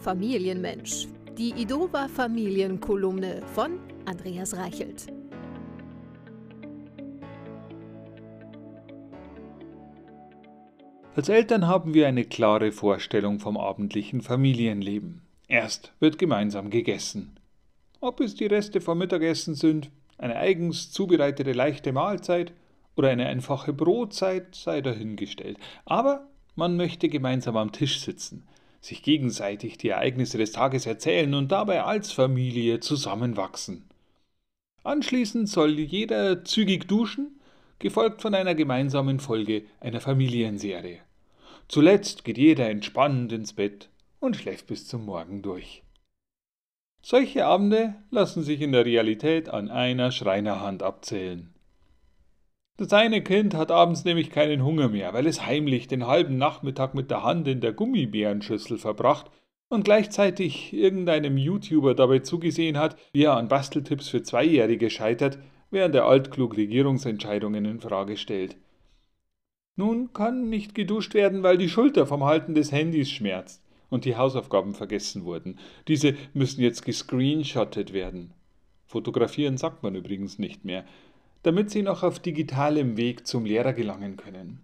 Familienmensch. Die Idova Familienkolumne von Andreas Reichelt. Als Eltern haben wir eine klare Vorstellung vom abendlichen Familienleben. Erst wird gemeinsam gegessen. Ob es die Reste vom Mittagessen sind, eine eigens zubereitete leichte Mahlzeit oder eine einfache Brotzeit, sei dahingestellt. Aber man möchte gemeinsam am Tisch sitzen, sich gegenseitig die Ereignisse des Tages erzählen und dabei als Familie zusammenwachsen. Anschließend soll jeder zügig duschen, gefolgt von einer gemeinsamen Folge einer Familienserie. Zuletzt geht jeder entspannend ins Bett und schläft bis zum Morgen durch. Solche Abende lassen sich in der Realität an einer Schreinerhand abzählen. Das eine Kind hat abends nämlich keinen Hunger mehr, weil es heimlich den halben Nachmittag mit der Hand in der Gummibärenschüssel verbracht und gleichzeitig irgendeinem YouTuber dabei zugesehen hat, wie er an Basteltipps für Zweijährige scheitert, während er altklug Regierungsentscheidungen in Frage stellt. Nun kann nicht geduscht werden, weil die Schulter vom Halten des Handys schmerzt und die Hausaufgaben vergessen wurden. Diese müssen jetzt gescreenshottet werden. Fotografieren sagt man übrigens nicht mehr damit sie noch auf digitalem Weg zum Lehrer gelangen können.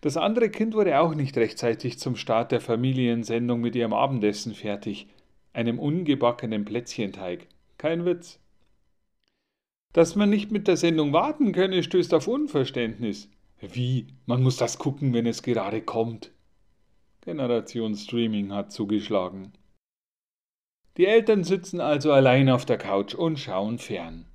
Das andere Kind wurde auch nicht rechtzeitig zum Start der Familiensendung mit ihrem Abendessen fertig, einem ungebackenen Plätzchenteig. Kein Witz. Dass man nicht mit der Sendung warten könne, stößt auf Unverständnis. Wie? Man muss das gucken, wenn es gerade kommt. Generation Streaming hat zugeschlagen. Die Eltern sitzen also allein auf der Couch und schauen fern.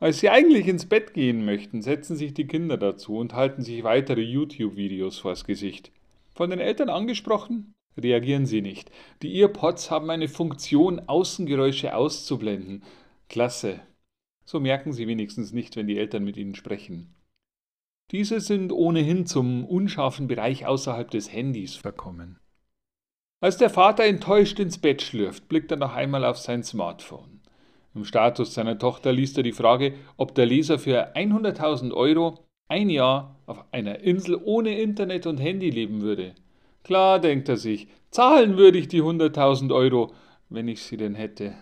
Als sie eigentlich ins Bett gehen möchten, setzen sich die Kinder dazu und halten sich weitere YouTube-Videos vors Gesicht. Von den Eltern angesprochen? Reagieren sie nicht. Die Earpods haben eine Funktion, Außengeräusche auszublenden. Klasse. So merken sie wenigstens nicht, wenn die Eltern mit ihnen sprechen. Diese sind ohnehin zum unscharfen Bereich außerhalb des Handys verkommen. Als der Vater enttäuscht ins Bett schlürft, blickt er noch einmal auf sein Smartphone. Im Status seiner Tochter liest er die Frage, ob der Leser für 100.000 Euro ein Jahr auf einer Insel ohne Internet und Handy leben würde. Klar, denkt er sich, zahlen würde ich die 100.000 Euro, wenn ich sie denn hätte.